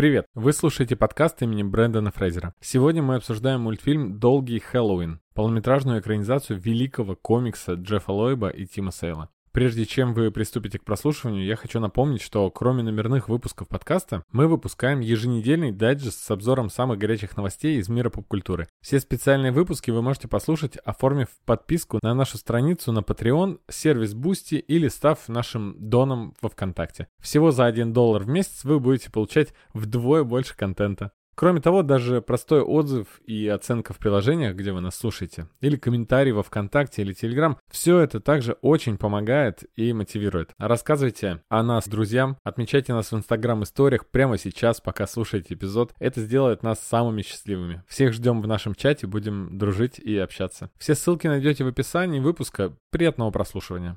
Привет! Вы слушаете подкаст имени Брэндона Фрейзера. Сегодня мы обсуждаем мультфильм «Долгий Хэллоуин», полнометражную экранизацию великого комикса Джеффа Лойба и Тима Сейла. Прежде чем вы приступите к прослушиванию, я хочу напомнить, что кроме номерных выпусков подкаста, мы выпускаем еженедельный дайджест с обзором самых горячих новостей из мира поп-культуры. Все специальные выпуски вы можете послушать, оформив подписку на нашу страницу на Patreon, сервис Boosty или став нашим доном во Вконтакте. Всего за 1 доллар в месяц вы будете получать вдвое больше контента. Кроме того, даже простой отзыв и оценка в приложениях, где вы нас слушаете, или комментарий во ВКонтакте или Телеграм, все это также очень помогает и мотивирует. Рассказывайте о нас друзьям, отмечайте нас в Инстаграм историях прямо сейчас, пока слушаете эпизод. Это сделает нас самыми счастливыми. Всех ждем в нашем чате, будем дружить и общаться. Все ссылки найдете в описании выпуска. Приятного прослушивания.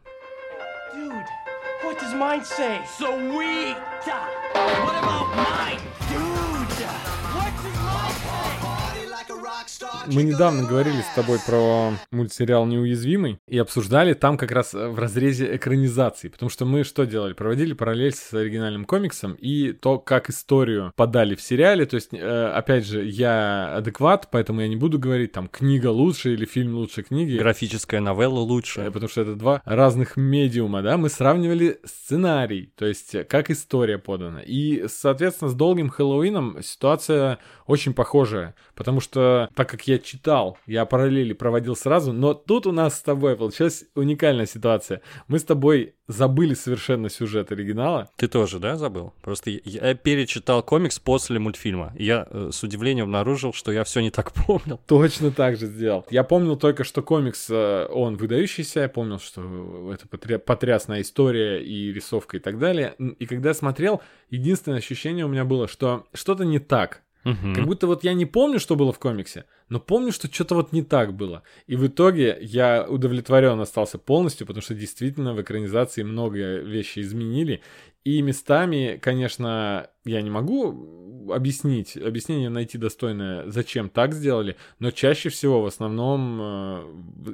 Dude, what does mine say? Sweet! What about mine? Мы недавно говорили с тобой про мультсериал «Неуязвимый» и обсуждали там как раз э, в разрезе экранизации, потому что мы что делали? Проводили параллель с оригинальным комиксом и то, как историю подали в сериале, то есть, э, опять же, я адекват, поэтому я не буду говорить, там, книга лучше или фильм лучше книги. Графическая новелла Э, лучше. Потому что это два разных медиума, да, мы сравнивали сценарий, то есть э, как история подана. И, соответственно, с долгим Хэллоуином ситуация очень похожая, потому что, так как я читал, я параллели проводил сразу, но тут у нас с тобой получилась уникальная ситуация. Мы с тобой забыли совершенно сюжет оригинала, Ты тоже, да, забыл? Просто я, я перечитал комикс после мультфильма. И я э, с удивлением обнаружил, что я все не так помнил. Точно так же сделал. Я помнил только, что комикс, э, он выдающийся, я помнил, что это потря- потрясная история и рисовка и так далее. И когда я смотрел, единственное ощущение у меня было, что что-то не так. Мгм. Как будто вот я не помню, что было в комиксе, но помню, что что-то вот не так было. И в итоге я удовлетворен остался полностью, потому что действительно в экранизации много вещей изменили. И местами, конечно, я не могу объяснить, объяснение найти достойное, зачем так сделали, но чаще всего в основном э,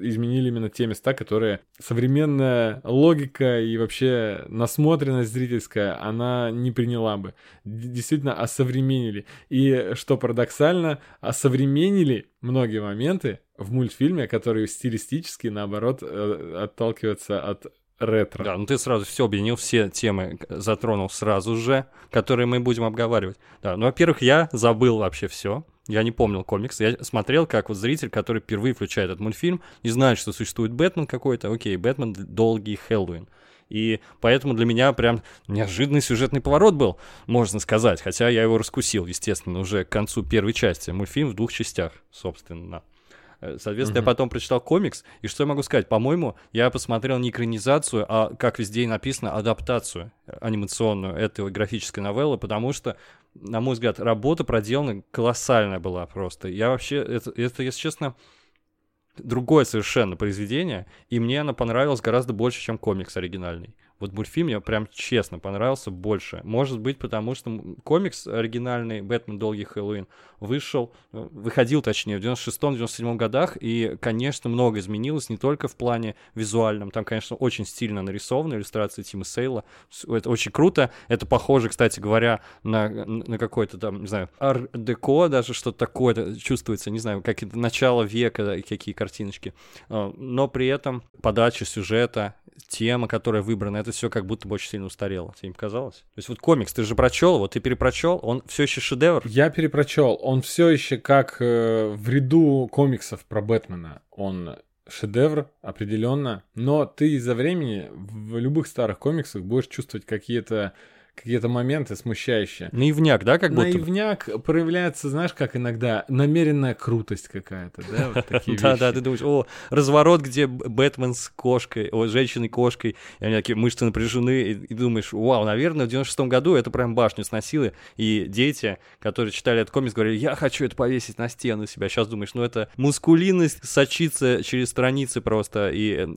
изменили именно те места, которые современная логика и вообще насмотренность зрительская, она не приняла бы. Действительно, осовременили. И что парадоксально, осовременили многие моменты в мультфильме, которые стилистически, наоборот, э, отталкиваются от ретро. Да, ну ты сразу все объединил, все темы затронул сразу же, которые мы будем обговаривать. Да, ну, во-первых, я забыл вообще все. Я не помнил комикс. Я смотрел, как вот зритель, который впервые включает этот мультфильм, не знает, что существует Бэтмен какой-то. Окей, Бэтмен долгий Хэллоуин. И поэтому для меня прям неожиданный сюжетный поворот был, можно сказать. Хотя я его раскусил, естественно, уже к концу первой части. Мультфильм в двух частях, собственно. Э, Соответственно, я потом прочитал комикс, и что я могу сказать? По-моему, я посмотрел не экранизацию, а, как везде и написано, адаптацию анимационную этой графической новеллы, потому что, на мой взгляд, работа проделана колоссальная была просто. Я вообще, это, это если честно, другое совершенно произведение, и мне оно понравилось гораздо больше, чем комикс оригинальный. Вот мультфильм мне прям честно понравился больше. Может быть, потому что комикс оригинальный «Бэтмен. Долгий Хэллоуин» вышел, э, выходил, точнее, в 96-97 годах, и, конечно, много изменилось, не только в плане визуальном. Там, конечно, очень стильно нарисованы иллюстрации Тима Сейла. Это очень круто. Это похоже, кстати говоря, на, на какой-то там, не знаю, ар-деко даже, что-то такое это чувствуется, не знаю, как начало века, да, какие картиночки. А, Но при этом подача сюжета, тема, которая выбрана, это все как будто бы очень сильно устарело. Тебе не показалось? То есть вот комикс, ты же прочел, вот ты перепрочел, он все еще шедевр. Я перепрочел. Он все еще как э, в ряду комиксов про Бэтмена. Он шедевр, определенно. Но ты из-за времени в любых старых комиксах будешь чувствовать какие-то какие-то моменты смущающие. Наивняк, да, как будто? Наивняк проявляется, знаешь, как иногда намеренная крутость какая-то, да, вот такие Да, да, ты думаешь, о, разворот, где Бэтмен с кошкой, о, женщиной-кошкой, и они такие мышцы напряжены, и, думаешь, вау, наверное, в 96-м году это прям башню сносило, и дети, которые читали этот комикс, говорили, я хочу это повесить на стену себя. Сейчас думаешь, ну это мускулинность сочится через страницы просто, и,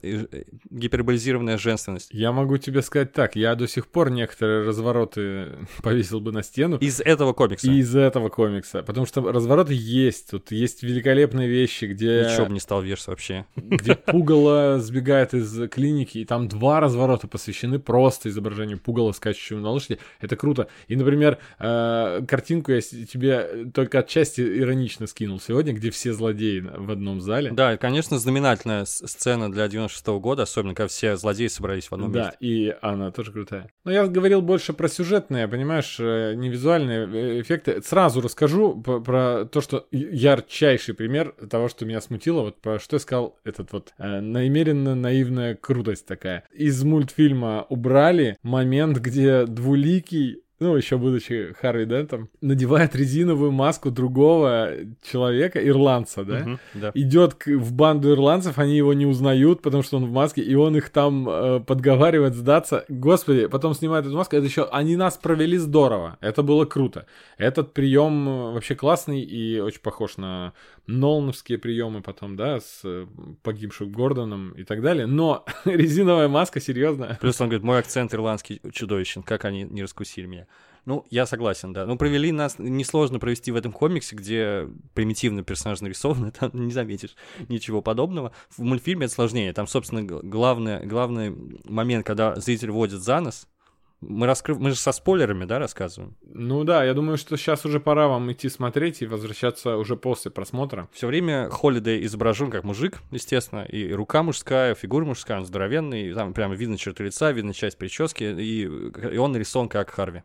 гиперболизированная женственность. Я могу тебе сказать так, я до сих пор некоторые развороты развороты повесил бы на стену. Из этого комикса. Из этого комикса. Потому что развороты есть. Тут есть великолепные вещи, где... Ничего бы не стал вешать вообще. Где пугало сбегает из клиники, и там два разворота посвящены просто изображению пугала, скачущего на лошади. Это круто. И, например, э, картинку я тебе только отчасти иронично скинул сегодня, где все злодеи в одном зале. Да, конечно, знаменательная сцена для 96 года, особенно когда все злодеи собрались в одном Да, месте. и она тоже крутая. Но я говорил больше про сюжетные, понимаешь, э, не визуальные э, эффекты. Сразу расскажу по- про то, что ярчайший пример того, что меня смутило, вот про что я сказал, этот вот э, намеренно наивная крутость такая. Из мультфильма убрали момент, где двуликий ну, еще будучи Харви Дентом, надевает резиновую маску другого человека, ирландца, да? Мгм, да. идет к- в банду ирландцев, они его не узнают, потому что он в маске, и он их там э, подговаривает сдаться. Господи, потом снимает эту маску, это еще они нас провели здорово, это было круто. Этот прием э, вообще классный и очень похож на Нолановские приемы потом, да, с э, погибшим Гордоном и так далее. Но резиновая маска, серьезно. Плюс он говорит, мой акцент ирландский чудовищен, как они не раскусили меня. Ну, я согласен, да. Ну, провели нас, несложно провести в этом комиксе, где примитивно персонаж нарисован, там не заметишь ничего подобного. В мультфильме это сложнее. Там, собственно, г- главное, главный момент, когда зритель водит за нос, мы, раскрыв... мы же со спойлерами, да, рассказываем. Ну да, я думаю, что сейчас уже пора вам идти смотреть и возвращаться уже после просмотра. Все время Холидей изображен как мужик, естественно, и рука мужская, фигура мужская, он здоровенный, и там прямо видно черты лица, видно часть прически, и, и он нарисован как Харви.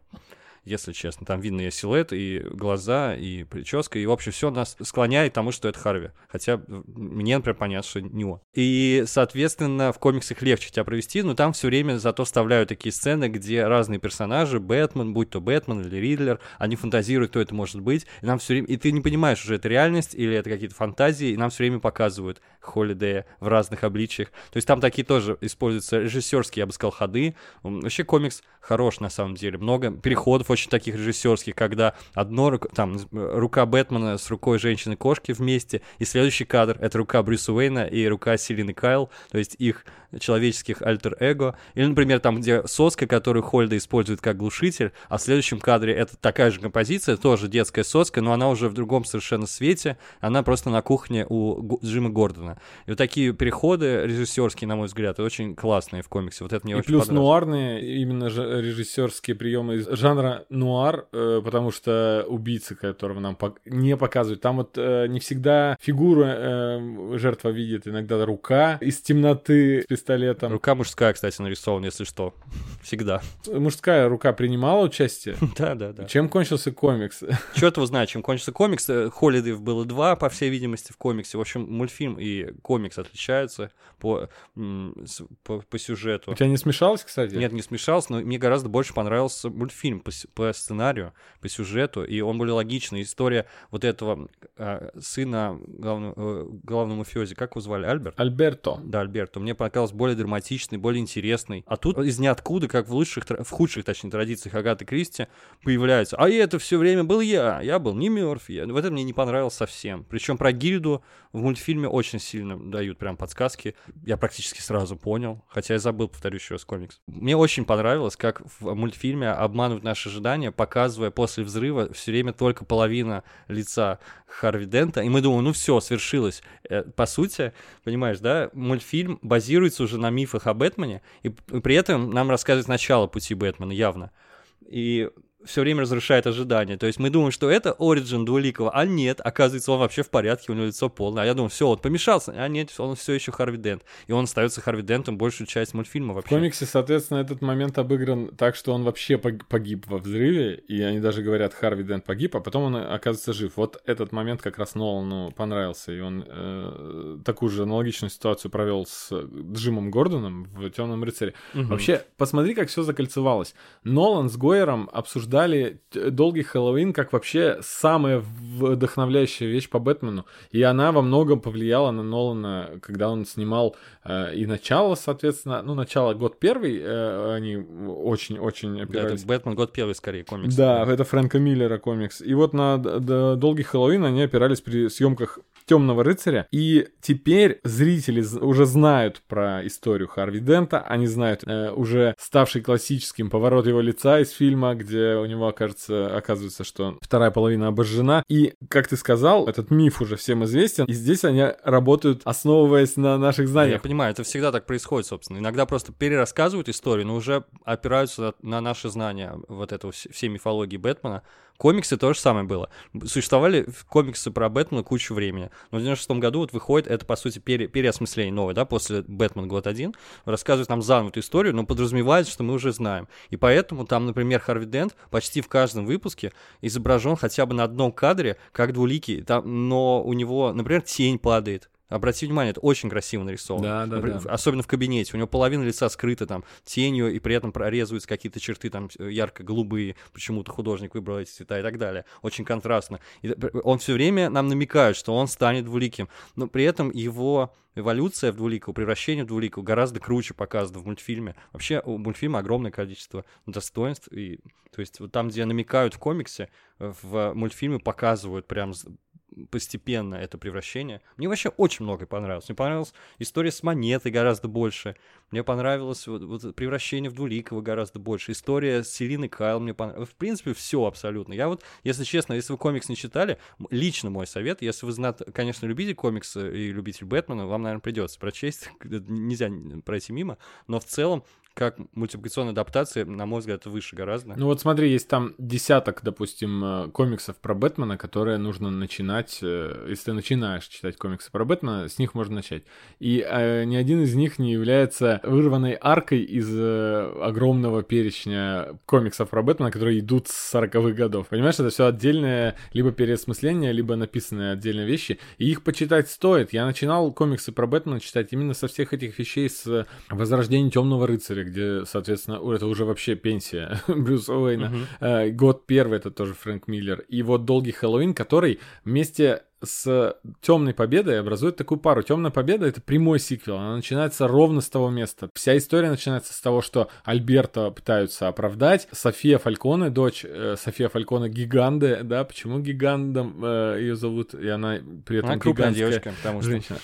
Если честно, там видно и силуэт, и глаза, и прическа, и вообще все нас склоняет к тому, что это Харви. Хотя мне, например, понятно, что не он. И, соответственно, в комиксах легче тебя провести, но там все время зато вставляют такие сцены, где разные персонажи, Бэтмен, будь то Бэтмен или Ридлер, они фантазируют, кто это может быть, и нам все время, и ты не понимаешь, уже это реальность или это какие-то фантазии, и нам все время показывают Холидея в разных обличиях. То есть там такие тоже используются режиссерские, я бы сказал, ходы. Вообще комикс хорош на самом деле. Много переходов очень таких режиссерских, когда одно там рука Бэтмена с рукой женщины-кошки вместе, и следующий кадр это рука Брюса Уэйна и рука Селины Кайл, то есть их человеческих альтер-эго. Или, например, там, где соска, которую Хольда использует как глушитель, а в следующем кадре это такая же композиция, тоже детская соска, но она уже в другом совершенно свете, она просто на кухне у Джима Гордона. И вот такие переходы режиссерские, на мой взгляд, очень классные в комиксе. Вот это мне И очень плюс понравилось. нуарные, именно режиссерские приемы из жанра нуар, э, потому что убийцы, которого нам не показывают, там вот э, не всегда фигуру э, жертва видит, иногда рука из темноты пистолетом. Рука мужская, кстати, нарисована, если что. Всегда. Мужская рука принимала участие. Да, да, да. Чем кончился комикс? Черт его знает, чем кончится комикс. Холидеев было два, по всей видимости, в комиксе. В общем, мультфильм и комикс отличаются по, по, по сюжету. У тебя не смешалось, кстати? Нет, не смешался, но мне гораздо больше понравился мультфильм по, по сценарию, по сюжету, и он более логичный. История вот этого а, сына главного, э, главного мафиози, как его звали, Альберт? Альберто. Да, Альберто. Мне показалось более драматичный, более интересный. А тут из ниоткуда, как в лучших, в худших, точнее, традициях Агаты Кристи, появляется. А это все время был я. Я был не мертв. Я... Вот это мне не понравилось совсем. Причем про гильду в мультфильме очень сильно дают прям подсказки. Я практически сразу понял. Хотя я забыл, повторю еще раз, комикс. Мне очень понравилось, как в мультфильме обманывают наши ожидания, показывая после взрыва все время только половина лица Харви Дента. И мы думаем, ну все, свершилось. Э, По сути, понимаешь, да, мультфильм базируется уже на мифах о Бэтмене, и, при этом нам рассказывает начало пути Бэтмена, явно. И все время разрушает ожидания. То есть мы думаем, что это Ориджин Двуликого, а нет, оказывается, он вообще в порядке, у него лицо полное. А я думаю, все, он помешался, а нет, он все еще Харви Дент. И он остается Харви Дентом большую часть мультфильма В вообще. комиксе, соответственно, этот момент обыгран так, что он вообще пог- погиб во взрыве, и они даже говорят, Харви Дент погиб, а потом он оказывается жив. Вот этот момент как раз Нолану понравился, и он э, такую же аналогичную ситуацию провел с Джимом Гордоном в Темном рыцаре. Мгм. Вообще, посмотри, как все закольцевалось. Нолан с Гойером обсуждали обсуждали «Долгий Хэллоуин» как вообще самая вдохновляющая вещь по Бэтмену. И она во многом повлияла на Нолана, когда он снимал э, и начало, соответственно, ну, начало год первый, э, они очень-очень Да, опирались. это Бэтмен год первый скорее комикс. Да, это Фрэнка Миллера комикс. И вот на «Долгий Хэллоуин» они опирались при съемках Темного рыцаря. И теперь зрители уже знают про историю Харви Дента. Они знают э, уже ставший классическим поворот его лица из фильма, где у него, окажется, оказывается, что вторая половина обожжена. И, как ты сказал, этот миф уже всем известен. И здесь они работают, основываясь на наших Да, Я знаниях. понимаю, это всегда так происходит, собственно. Иногда просто перерассказывают историю, но уже опираются на на наши знания вот этого вс- всей мифологии Бэтмена. Комиксы то же самое было. Существовали комиксы про Бэтмена кучу времени. Но в 96 году вот выходит, это, по сути, пере- переосмысление новое, да, после Бэтмен год 1. Рассказывает нам заново эту историю, но подразумевает, что мы уже знаем. И поэтому там, например, Харви Дент почти в каждом выпуске изображен хотя бы на одном кадре, как двуликий, там, но у него, например, тень падает. Обрати внимание, это очень красиво нарисовано. Да, да, да. Особенно в кабинете. У него половина лица скрыта там тенью, и при этом прорезываются какие-то черты там э, ярко-голубые. Почему-то художник выбрал эти цвета и так далее. Очень контрастно. И т- он все время нам намекает, что он станет двуликим. Но при этом его эволюция в двуликого, превращение в двуликого гораздо круче показано в мультфильме. Вообще у мультфильма огромное количество достоинств. И, то есть вот там, где намекают в комиксе, э, в мультфильме показывают прям постепенно это превращение. Мне вообще очень многое понравилось. Мне понравилась история с монетой гораздо больше. Мне понравилось вот, вот превращение в двуликого гораздо больше. История с Селиной Кайл мне понравилась. В принципе, все абсолютно. Я вот, если честно, если вы комикс не читали, лично мой совет, если вы, знат, конечно, любите комиксы и любитель Бэтмена, вам, наверное, придется прочесть. Нельзя пройти мимо. Но в целом, как мультипликационная адаптация, на мой взгляд, выше гораздо. Ну вот смотри, есть там десяток, допустим, э, комиксов про Бэтмена, которые нужно начинать, э, если ты начинаешь читать комиксы про Бэтмена, с них можно начать. И э, ни один из них не является вырванной аркой из э, огромного перечня комиксов про Бэтмена, которые идут с 40-х годов. Понимаешь, это все отдельное либо переосмысление, либо написанные отдельные вещи. И их почитать стоит. Я начинал комиксы про Бэтмена читать именно со всех этих вещей с Возрождения Темного рыцаря, где, соответственно, это уже вообще пенсия Брюса Уэйна. Э, Год первый это тоже Фрэнк Миллер. И вот Долгий Хэллоуин, который вместе с Темной Победой образует такую пару. Темная Победа это прямой сиквел. Она начинается ровно с того места. Вся история начинается с того, что Альберта пытаются оправдать. София Фальконе, дочь э, София Фальконе Гиганде, да, почему Гигандом ее зовут, и она при этом Она крупная девочка, потому что... женщина.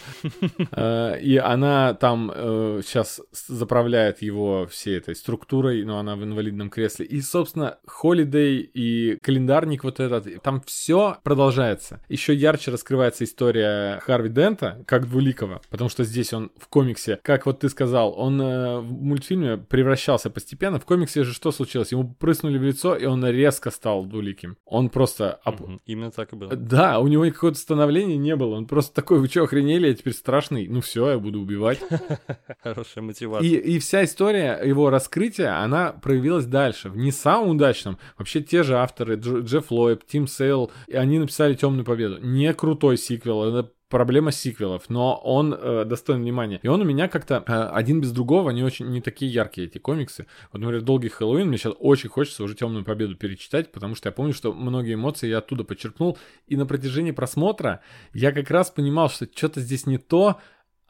Э, И она там сейчас заправляет его всей этой структурой, но она в инвалидном кресле. И, собственно, Холидей и календарник вот этот, там все продолжается. Еще ярче раскрывается история Харви Дента, как двуликого, потому что здесь он в комиксе, как вот ты сказал, он э, в мультфильме превращался постепенно. В комиксе же что случилось? Ему прыснули в лицо, и он резко стал двуликим. Он просто оп- Мгм. Именно так и было. да, у него какого-то становления не было. Он просто такой, вы что, охренели, я теперь страшный. Ну все, я буду убивать. Хорошая мотивация. И, и вся история его раскрытия, она проявилась дальше. В не самом удачном. Вообще те же авторы, Дж- Джефф Лойб, Тим Сейл, они написали Темную Победу. Не крутой сиквел, это проблема сиквелов, но он э, достоин внимания. И он у меня как-то э, один без другого, они очень не такие яркие, эти комиксы. Вот, например, Долгий Хэллоуин, мне сейчас очень хочется уже Темную Победу перечитать, потому что я помню, что многие эмоции я оттуда подчеркнул. И на протяжении просмотра я как раз понимал, что что-то здесь не то,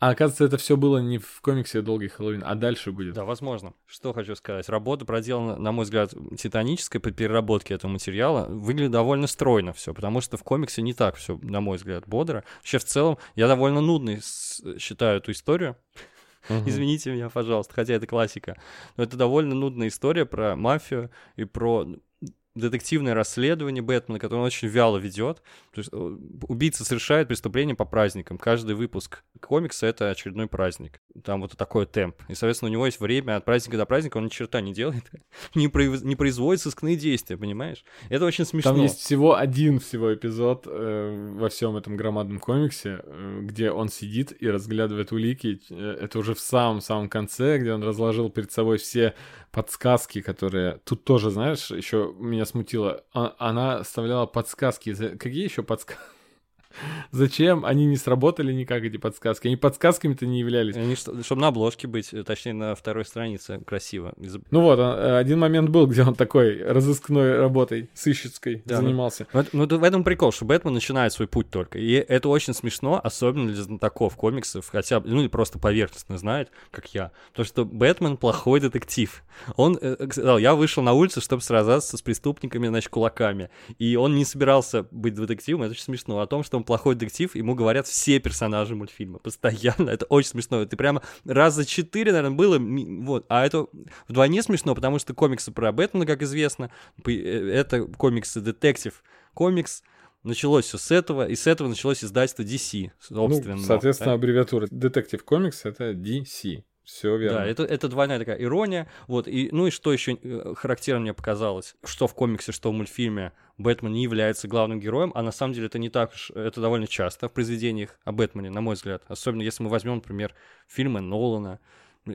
а оказывается, это все было не в комиксе Долгий Хэллоуин, а дальше будет. Да, возможно. Что хочу сказать. Работа проделана, на мой взгляд, титаническая по переработке этого материала. Выглядит довольно стройно все, потому что в комиксе не так все, на мой взгляд, бодро. Вообще, в целом, я довольно нудный считаю эту историю. Мгм. Извините меня, пожалуйста, хотя это классика. Но это довольно нудная история про мафию и про детективное расследование Бэтмена, которое он очень вяло ведет. То есть э, убийца совершает преступление по праздникам. Каждый выпуск комикса — это очередной праздник. Там вот такой темп. И, соответственно, у него есть время от праздника до праздника, он ни черта не делает, не, произ- не производит сыскные действия, понимаешь? Это очень смешно. Там есть всего один всего эпизод э, во всем этом громадном комиксе, э, где он сидит и разглядывает улики. Э, Это уже в самом-самом конце, где он разложил перед собой все подсказки, которые... Тут тоже, знаешь, еще меня смутило. А- Она оставляла подсказки. За- Какие еще подсказки? Зачем? Они не сработали никак, эти подсказки. Они подсказками-то не являлись. Они, чтобы на обложке быть, э, точнее, на второй странице красиво. Ну вот, а, один момент был, где он такой разыскной работой, сыщицкой Да, занимался. Ну, ну, это в этом прикол, что Бэтмен начинает свой путь только. И это очень смешно, особенно для знатоков комиксов, хотя ну или просто поверхностно знает, как я. То, что Бэтмен плохой детектив. Он э, сказал, я вышел на улицу, чтобы сражаться с преступниками, значит, кулаками. И он не собирался быть детективом, это очень смешно. О том, что он плохой детектив, ему говорят все персонажи мультфильма. Постоянно. Это очень смешно. Это прямо раз за четыре, наверное, было. Вот. А это вдвойне смешно, потому что комиксы про Бэтмена, как известно, э, это комиксы детектив. Комикс началось все с этого, и с этого началось издательство DC, собственно. Ну, соответственно, аббревиатура Detective Comics — это DC. Все верно. Да, это, это двойная такая ирония. Вот, и, ну и что еще характерно мне показалось, что в комиксе, что в мультфильме Бэтмен не является главным героем, а на самом деле это не так уж, это довольно часто в произведениях о Бэтмене, на мой взгляд. Особенно если мы возьмем, например, фильмы Нолана,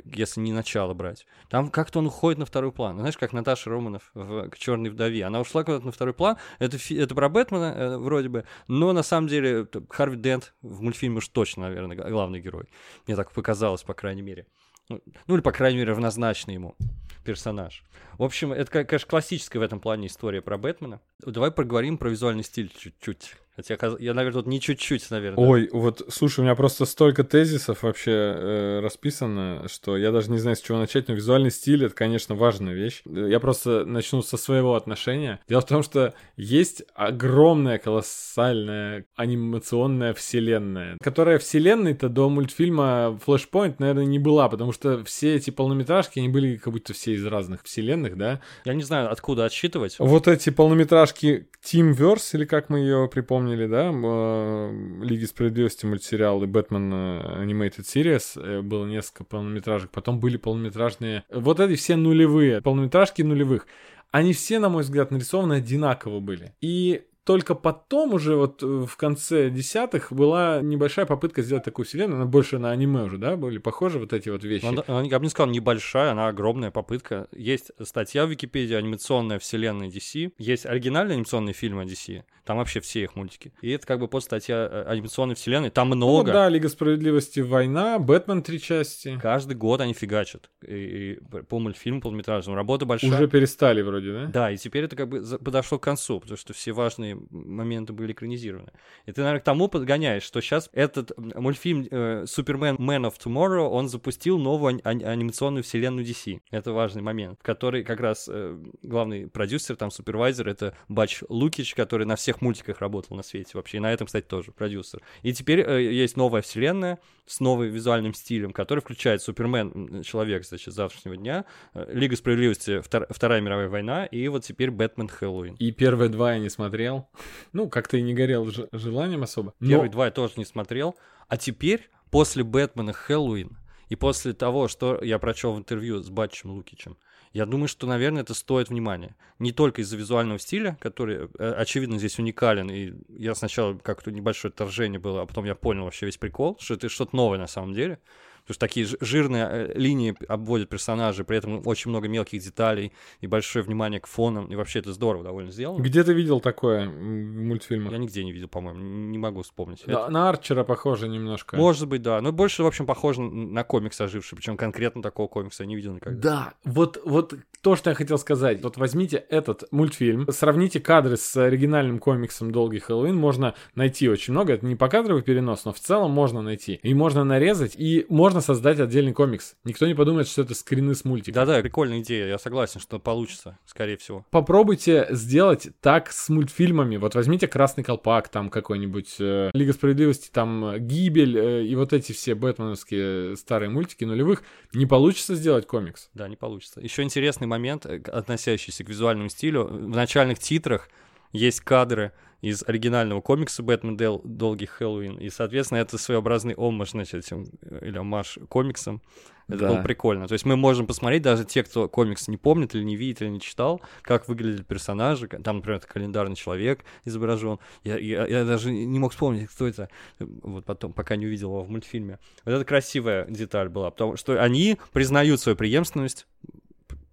если не начало брать. Там как-то он уходит на второй план. Знаешь, как Наташа Романов в к черной вдове. Она ушла куда-то на второй план. Это, фи- это про Бэтмена, э, вроде бы. Но на самом деле Харви Дент в мультфильме уж точно, наверное, главный герой. Мне так показалось, по крайней мере. Ну, ну, или, по крайней мере, равнозначный ему персонаж. В общем, это, конечно, классическая в этом плане история про Бэтмена. Давай поговорим про визуальный стиль чуть-чуть. Хотя, я, наверное, тут не чуть-чуть, наверное. Ой, вот, слушай, у меня просто столько тезисов вообще э, расписано, что я даже не знаю, с чего начать, но визуальный стиль — это, конечно, важная вещь. Я просто начну со своего отношения. Дело в том, что есть огромная, колоссальная анимационная вселенная, которая вселенной-то до мультфильма Flashpoint, наверное, не была, потому что все эти полнометражки, они были как будто все из разных вселенных, да? Я не знаю, откуда отсчитывать. Вот эти полнометражки Teamverse, или как мы ее припомнили, да, э, Лиги Справедливости мультсериал и Бэтмен э, Animated Series, э, было несколько полнометражек, потом были полнометражные, вот эти все нулевые, полнометражки нулевых, они все, на мой взгляд, нарисованы одинаково были. И только потом уже вот э, в конце десятых была небольшая попытка сделать такую вселенную, она больше на аниме уже, да, были похожи вот эти вот вещи. Она- она- я бы не сказал небольшая, она огромная попытка. Есть статья в Википедии «Анимационная вселенная DC». Есть оригинальные анимационные фильмы DC. Там вообще все их мультики. И это как бы подстатья э, анимационной вселенной. Там Ну, много. да, Лига Справедливости, Война, Бэтмен три части. Каждый год они фигачат. И, и по мультфильму полнометражному. Работа большая. Уже перестали вроде, да? Да, и теперь это как бы подошло к концу, потому что все важные моменты были экранизированы. И ты, наверное, к тому подгоняешь, что сейчас этот мультфильм э, Супермен Man of Tomorrow, он запустил новую ани- ани- анимационную вселенную DC. Это важный момент, в который как раз э, главный продюсер, там, супервайзер, это Бач Лукич, который на всех мультиках работал на свете вообще, и на этом, кстати, тоже продюсер. И теперь э, есть новая вселенная с новым визуальным стилем, который включает Супермен, Человек, значит, завтрашнего дня, э, Лига Справедливости, Втор- Вторая мировая война, и вот теперь Бэтмен Хэллоуин. И первые два я не смотрел. Ну, как-то и не горел желанием особо. Но Первые два я тоже не смотрел. А теперь, после Бэтмена Хэллоуин, и после того, что я прочел в интервью с Батчем Лукичем, я думаю, что, наверное, это стоит внимания. Не только из-за визуального стиля, который, э, очевидно, здесь уникален, и я сначала как-то небольшое отторжение было, а потом я понял вообще весь прикол, что это что-то новое на самом деле. Потому что такие жирные э, линии обводят персонажей, при этом очень много мелких деталей и большое внимание к фонам. И вообще это здорово довольно сделано. Где ты видел такое в мультфильмах? Я нигде не видел, по-моему, не могу вспомнить. Да, на Арчера похоже немножко. Может быть, да. Но больше, в общем, похоже на комикс оживший. Причем конкретно такого комикса я не видел никогда. Да, вот, вот то, что я хотел сказать. Вот возьмите этот мультфильм, сравните кадры с оригинальным комиксом «Долгий Хэллоуин». Можно найти очень много. Это не покадровый перенос, но в целом можно найти. И можно нарезать, и можно создать отдельный комикс. Никто не подумает, что это скрины с мультика. Да-да, прикольная идея. Я согласен, что получится, скорее всего. Попробуйте сделать так с мультфильмами. Вот возьмите «Красный колпак», там какой-нибудь э, «Лига справедливости», там э, «Гибель» э, и вот эти все бэтменовские старые мультики нулевых. Не получится сделать комикс. Да, не получится. Еще интересный момент, э, относящийся к визуальному стилю. В начальных титрах есть кадры из оригинального комикса «Бэтмен Дел. Долгий Хэллоуин». И, соответственно, это своеобразный омаж, значит, этим, э, или омаж комиксам. Это Да. было прикольно. То есть мы можем посмотреть, даже те, кто комикс не помнит или не видит, или не читал, как выглядят персонажи. Там, например, это календарный человек изображен. Я, я, я даже не мог вспомнить, кто это. Вот потом, пока не увидел его в мультфильме. Вот это красивая деталь была, потому что они признают свою преемственность,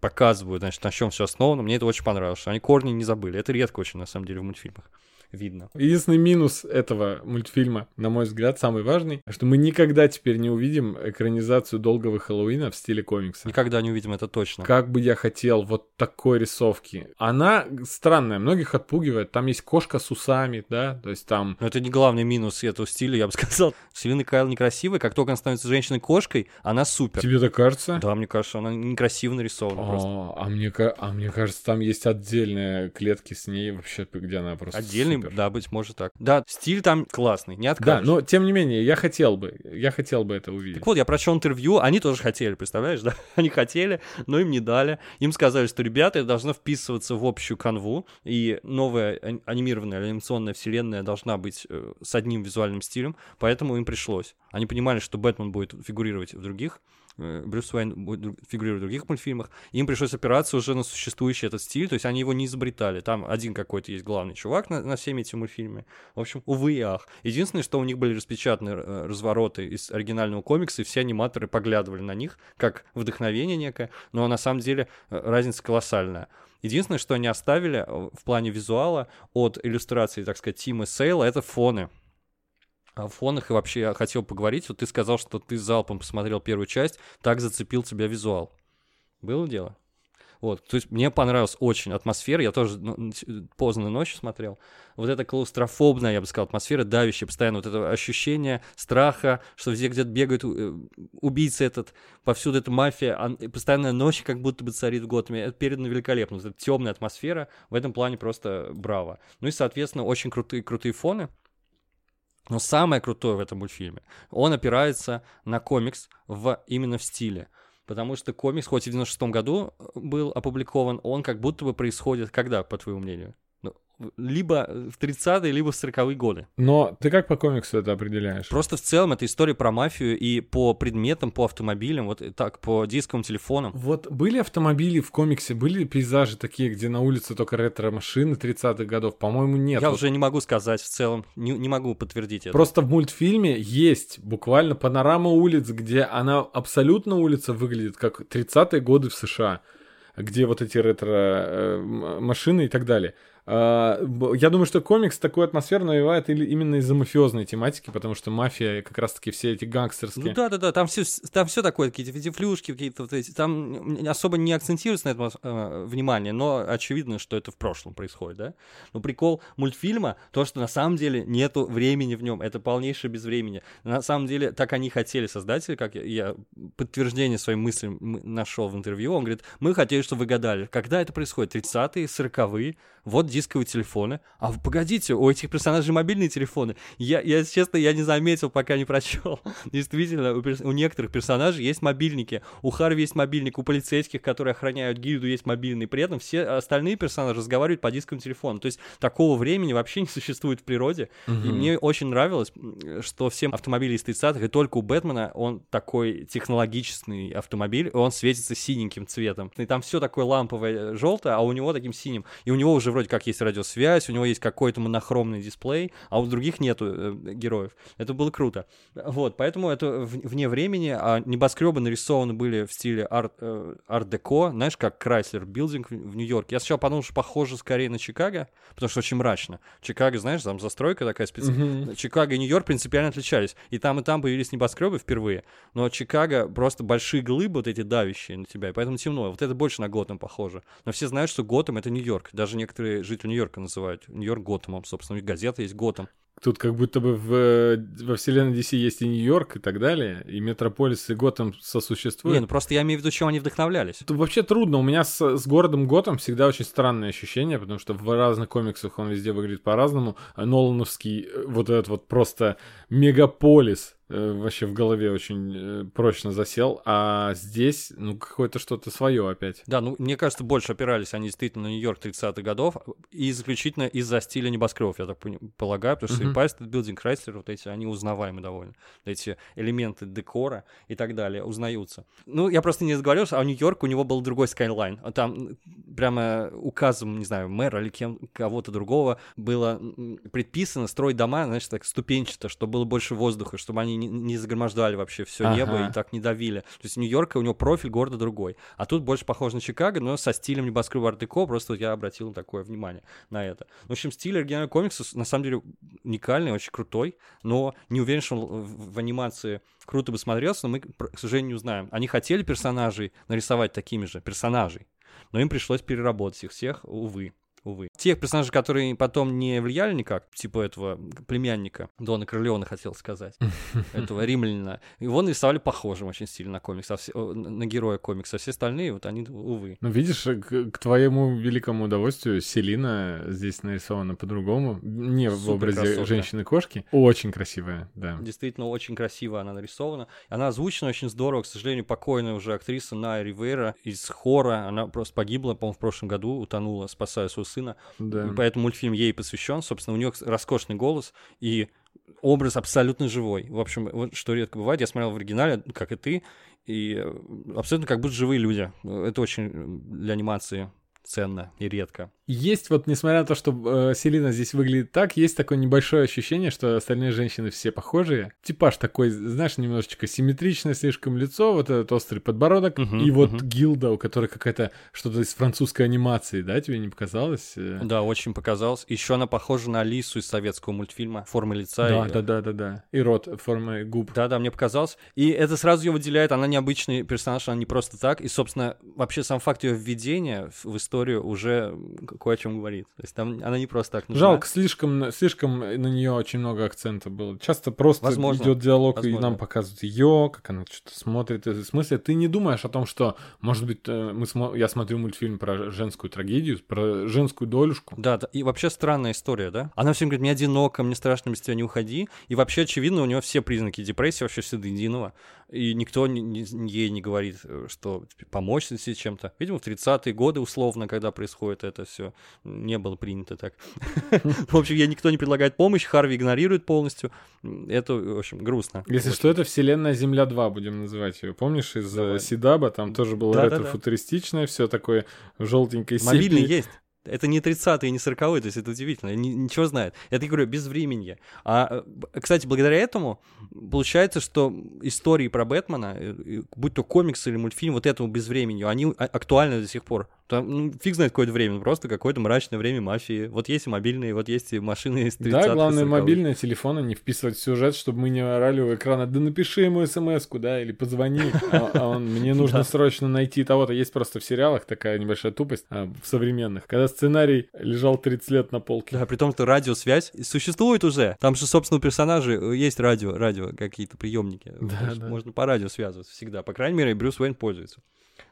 показывают, значит, на чем все основано. Мне это очень понравилось, что они корни не забыли. Это редко очень, на самом деле, в мультфильмах. Видно. Единственный минус этого мультфильма, на мой взгляд, самый важный, что мы никогда теперь не увидим экранизацию долгого Хэллоуина в стиле комикса. Никогда не увидим это точно. Как бы я хотел вот такой рисовки. Она странная, многих отпугивает. Там есть кошка с усами, да, то есть там... Но это не главный минус этого стиля, я бы сказал. Селина Кайл некрасивая, как только она становится женщиной-кошкой, она супер. Тебе так кажется? Да, мне кажется, она некрасиво нарисована просто. А, а мне, а мне кажется, там есть отдельные клетки с ней вообще, где она просто Отдельный, супер. да, быть может так. Да, стиль там классный, не Да, откажешь. но тем не менее, я хотел бы, я хотел бы это увидеть. Так вот, я прочел интервью, они тоже хотели, представляешь, да? Они хотели, но им не дали. Им сказали, что, ребята, это должно вписываться в общую канву, и новая ани- анимированная анимационная вселенная должна быть э, с одним визуальным стилем, поэтому им пришлось. Они понимали, что Бэтмен будет фигурировать в других, Брюс Уэйн фигурировать в других мультфильмах, им пришлось опираться уже на существующий этот стиль, то есть они его не изобретали. Там один какой-то есть главный чувак на, на всеми этими мультфильмами. В общем, увы и ах. Единственное, что у них были распечатаны э, развороты из оригинального комикса, и все аниматоры поглядывали на них, как вдохновение некое, но на самом деле э, разница колоссальная. Единственное, что они оставили э, в плане визуала от иллюстрации, так сказать, Тима Сейла, это фоны. О фонах и вообще хотел поговорить. Вот ты сказал, что ты залпом посмотрел первую часть, так зацепил тебя визуал. Было дело? Вот, то есть мне понравилась очень атмосфера, я тоже ну, поздно ночью смотрел. Вот эта клаустрофобная, я бы сказал, атмосфера, давящая, постоянно вот это ощущение страха, что везде где-то бегают э, убийцы этот, повсюду эта мафия, а, постоянная ночь как будто бы царит в Готэме. Это передано великолепно, вот эта темная атмосфера, в этом плане просто браво. Ну и, соответственно, очень крутые, крутые фоны. Но самое крутое в этом мультфильме, он опирается на комикс в, именно в стиле. Потому что комикс, хоть в 96 году был опубликован, он как будто бы происходит когда, по твоему мнению? В- либо в 30-е, либо в 40-е годы. Но ты как по комиксу это определяешь? Просто в целом это история про мафию и по предметам, по автомобилям, вот так, по дисковым телефонам. Вот были автомобили в комиксе, были пейзажи такие, где на улице только ретро-машины 30-х годов? По-моему, нет. Я Вот уже не могу сказать в целом, не, не могу подтвердить это. Просто в мультфильме есть буквально панорама улиц, где она абсолютно улица выглядит как 30-е годы в США, где вот эти ретро-машины и так далее. А, Я думаю, что комикс такую атмосферу навевает именно из-за мафиозной тематики, потому что мафия, как раз-таки все эти гангстерские... Ну да, да, да, там все, там все такое, какие-то флюшки, какие-то вот эти, там особо не акцентируется на этом э, внимание, но очевидно, что это в прошлом происходит, да. Но прикол мультфильма, то, что на самом деле нету времени в нем, это полнейшее безвремени. На самом деле, так они хотели создатели, как я, я подтверждение своим мыслям нашел в интервью, он говорит, мы хотели, чтобы вы гадали, когда это происходит, 30-е, 40-е, вот дисковые телефоны, а погодите, у этих персонажей мобильные телефоны. Я, я честно, я не заметил, пока не прочел. Действительно, у, перс- у некоторых персонажей есть мобильники. У Харви есть мобильник, у полицейских, которые охраняют гильду, есть мобильный. При этом все остальные персонажи разговаривают по дисковым телефонам. То есть такого времени вообще не существует в природе. И мне очень нравилось, что все автомобили из 30-х, и только у Бэтмена он такой технологичный автомобиль, он светится синеньким цветом. И там все такое ламповое желтое, а у него таким синим. И у него уже вроде как есть радиосвязь, у него есть какой-то монохромный дисплей, а у других нету э, героев. Это было круто. Вот, поэтому это в- вне времени, а небоскребы нарисованы были в стиле арт, э, арт-деко, знаешь, как Крайслер Билдинг в в Нью-Йорке. Я сначала подумал, что похоже скорее на Чикаго, потому что очень мрачно. Чикаго, знаешь, там застройка такая специальная. Чикаго и Нью-Йорк принципиально отличались. И там, и там появились небоскребы впервые. Но Чикаго просто большие глыбы вот эти давящие на тебя, и поэтому темно. Вот это больше на Готэм похоже. Но все знают, что Готэм — это Нью-Йорк. Даже некоторые жители Нью-Йорка называют Нью-Йорк Готэмом. Собственно, газета есть Готэм. Тут как будто бы в, э, во вселенной DC есть и Нью-Йорк и так далее, и Метрополис и Готэм сосуществуют. Не, ну просто я имею в виду, чем они вдохновлялись. Тут вообще трудно. У меня с, с городом Готэм всегда очень странное ощущение, потому что в разных комиксах он везде выглядит по-разному. А Нолановский э, вот этот вот просто мегаполис вообще в голове очень э, прочно засел, а здесь, ну, какое-то что-то свое опять. Да, ну, мне кажется, больше опирались они действительно на Нью-Йорк 30-х годов, и исключительно из-за стиля небоскребов, я так полагаю, потому что Мгм. Empire State Building, Chrysler, вот эти, они узнаваемы довольно. Эти элементы декора и так далее узнаются. Ну, я просто не разговаривал, а Нью-Йорк, у него был другой скайлайн. А Там прямо указом, не знаю, мэра или кем, кого-то другого было предписано строить дома, знаешь, так ступенчато, чтобы было больше воздуха, чтобы они не, не загромождали вообще все Ага. небо и так не давили. То есть Нью-Йорк, у него профиль города другой. А тут больше похож на Чикаго, но со стилем небоскреба art просто я обратил такое внимание на это. В общем, стиль оригинального комикса на самом деле уникальный, очень крутой, но не уверен, что он в, анимации круто бы смотрелся, но мы, к сожалению, не узнаем. Они хотели персонажей нарисовать такими же, персонажей, но им пришлось переработать их всех, увы. Увы. Тех персонажей, которые потом не влияли никак, типа этого племянника Дона Корлеона, хотел сказать, этого римлянина, его нарисовали похожим очень сильно на комикс, а на героя комикса, а все остальные, вот они, увы. Ну, видишь, к, к твоему великому удовольствию, Селина здесь нарисована по-другому. Не в Супер образе красотка. женщины-кошки. Очень красивая, да. Действительно, очень красиво она нарисована. Она озвучена очень здорово. К сожалению, покойная уже актриса Найя Ривейра из хора. Она просто погибла, по-моему, в прошлом году, утонула, спасая своего сына. да. Поэтому мультфильм ей посвящен. Собственно, у нее роскошный голос и образ абсолютно живой. В общем, вот что редко бывает. Я смотрел в оригинале, как и ты, и э, абсолютно как будто живые люди. Это очень э, для анимации ценно и редко. Есть вот, несмотря на то, что э, Селина здесь выглядит так, есть такое небольшое ощущение, что остальные женщины все похожие. Типаж такой, знаешь, немножечко симметричное слишком лицо, вот этот острый подбородок, Мгм, и вот мгм. Гилда, у которой какая-то что-то из французской анимации, да, тебе не показалось? Э, Да, очень показалось. Еще она похожа на Алису из советского мультфильма. Форма лица. Да, и- да, да, да, да. И рот формы губ. Да, да, мне показалось. И это сразу ее выделяет. Она необычный персонаж, она не просто так. И, собственно, вообще сам факт ее введения в, в историю уже кое о чем говорит. То есть там она не просто так нужна. Жалко, слишком, слишком на нее очень много акцента было. Часто просто Возможно, идет диалог, и возможно. нам показывают ее, как она что-то смотрит. В смысле, ты не думаешь о том, что, может быть, э, мы смо- я смотрю мультфильм про женскую трагедию, про женскую долюшку. Да, да, и вообще странная история, да? Она всем говорит, мне одиноко, мне страшно без тебя не уходи. И вообще, очевидно, у нее все признаки депрессии вообще все до единого. И никто не- не- ей не говорит, э, что помочь себе чем-то. Видимо, в 30-е годы, условно, когда происходит это все, не было принято так. В общем, ей никто не предлагает помощь, Харви игнорирует полностью. Это, в общем, грустно. Если что, это вселенная Земля 2, будем называть ее. Помнишь, из э. Сидаба там тоже было Да-да-да. ретро-футуристичное, все такое в желтенькой Мобильный есть. Это не 30-е, не 40-е, то есть это удивительно, ни- ничего знает. Это, я говорю, безвременье. А, э, кстати, благодаря этому получается, что истории про Бэтмена, э, будь то комикс или мультфильм, вот этому безвременью, они а- актуальны до сих пор. Там, ну, фиг знает какое-то время, просто какое-то мрачное время мафии. Вот есть и мобильные, вот есть и машины из 30-х. Да, главное, 40-х. мобильные телефоны не вписывать в сюжет, чтобы мы не орали у экрана, да напиши ему смс-ку, да, или позвони, а, а он, мне нужно срочно найти того-то. Есть просто в сериалах такая небольшая тупость, а, в современных, когда сценарий лежал 30 лет на полке. Да, при том, что радиосвязь существует уже. Там же, собственно, у персонажей э, есть радио, радио какие-то приемники. Да, да. Можно по радио связываться всегда. По крайней мере, Брюс Уэйн пользуется.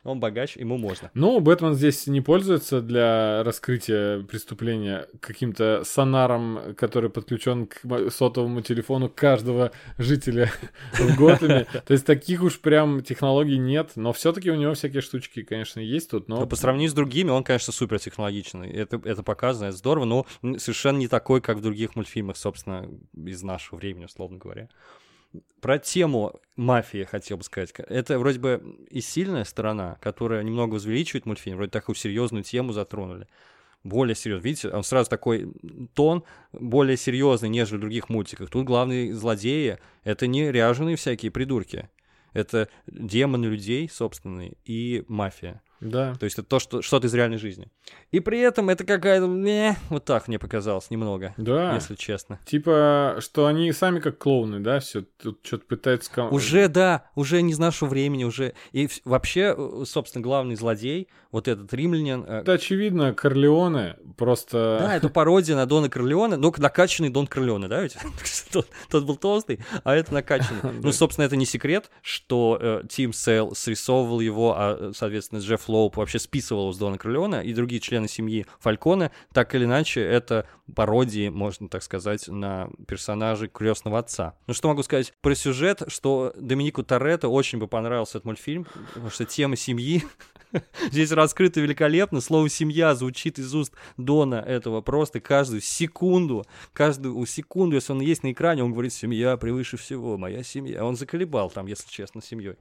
Он богач, ему можно. Ну, Бэтмен здесь не пользуется для раскрытия преступления каким-то сонаром, который подключен к сотовому телефону каждого жителя в Готэме. То есть таких уж прям технологий нет, но все-таки у него всякие штучки, конечно, есть тут, но... По сравнению с другими, он, конечно, супер технологичный. Это, это показано, это здорово, но совершенно не такой, как в других мультфильмах, собственно, из нашего времени, условно говоря. Про тему мафии хотел бы сказать. Это вроде бы и сильная сторона, которая немного возвеличивает мультфильм, вроде такую серьезную тему затронули. Более серьезно. Видите, он сразу такой тон более серьезный, нежели в других мультиках. Тут главные злодеи — это не ряженые всякие придурки. Это демоны людей собственные и мафия. Да. То есть это то, что, что-то из реальной жизни. И при этом это какая-то... Не, вот так мне показалось немного, Да. если честно. Типа, что они сами как клоуны, да, все тут что-то пытаются... ком- Уже, да, уже не из нашего времени, уже... И вообще, э, собственно, главный злодей, вот этот римлянин... э, Это очевидно, Корлеоне просто... Да, это пародия на Дона Корлеоне, но накачанный Дон Корлеоне, да, ведь? тот, тот был толстый, а это накачанный. Ну, собственно, это не секрет, что э, Тим Сейл срисовывал его, а, соответственно, Джефф Лоуп вообще списывал с Дона Корлеона, и другие члены семьи Фалькона, так или иначе, это пародии, можно так сказать, на персонажей крестного отца. Ну, что могу сказать про сюжет, что Доминику Торетто очень бы понравился этот мультфильм, потому что тема семьи Здесь раскрыто великолепно. Слово «семья» звучит из уст Дона этого просто каждую секунду. Каждую секунду, если он есть на экране, он говорит «семья превыше всего, моя семья». Он заколебал там, если честно, семьей.